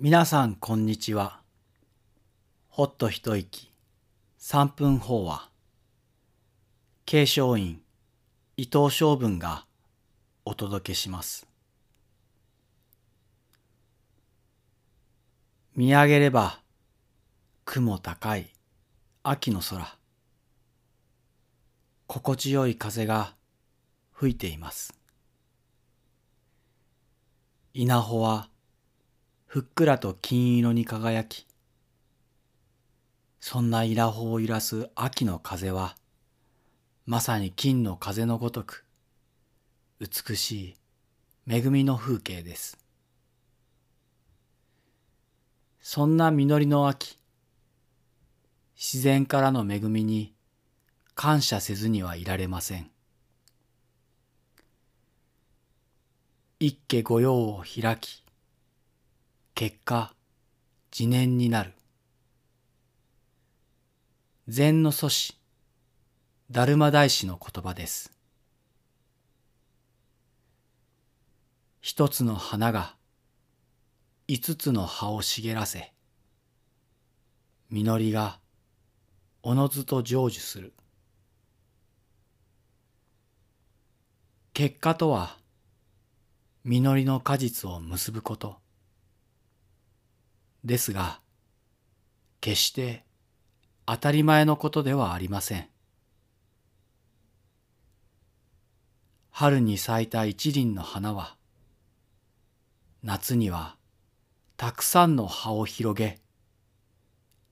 皆さんこんにちは。ほっと一息三分法話。継承院伊藤昌文がお届けします。見上げれば雲高い秋の空。心地よい風が吹いています。稲穂はふっくらと金色に輝き、そんな稲穂を揺らす秋の風は、まさに金の風のごとく、美しい恵みの風景です。そんな実りの秋、自然からの恵みに感謝せずにはいられません。一家御用を開き、結果、自念になる。禅の祖師、達磨大師の言葉です。一つの花が五つの葉を茂らせ、実りがおのずと成就する。結果とは、実りの果実を結ぶこと。ですが、決して当たり前のことではありません。春に咲いた一輪の花は、夏にはたくさんの葉を広げ、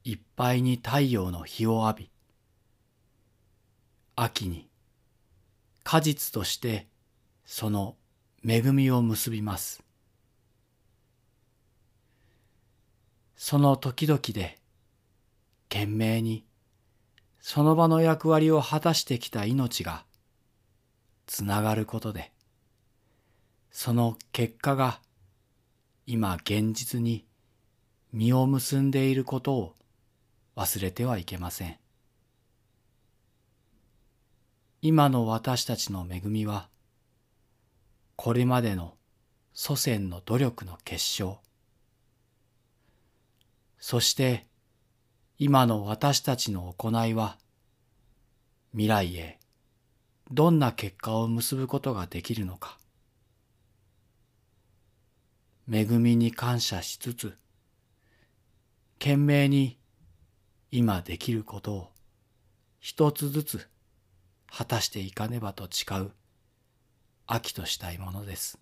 いっぱいに太陽の日を浴び、秋に果実としてその恵みを結びます。その時々で懸命にその場の役割を果たしてきた命がつながることで、その結果が今現実に実を結んでいることを忘れてはいけません。今の私たちの恵みは、これまでの祖先の努力の結晶、そして今の私たちの行いは未来へどんな結果を結ぶことができるのか。恵みに感謝しつつ、懸命に今できることを一つずつ果たしていかねばと誓う秋としたいものです。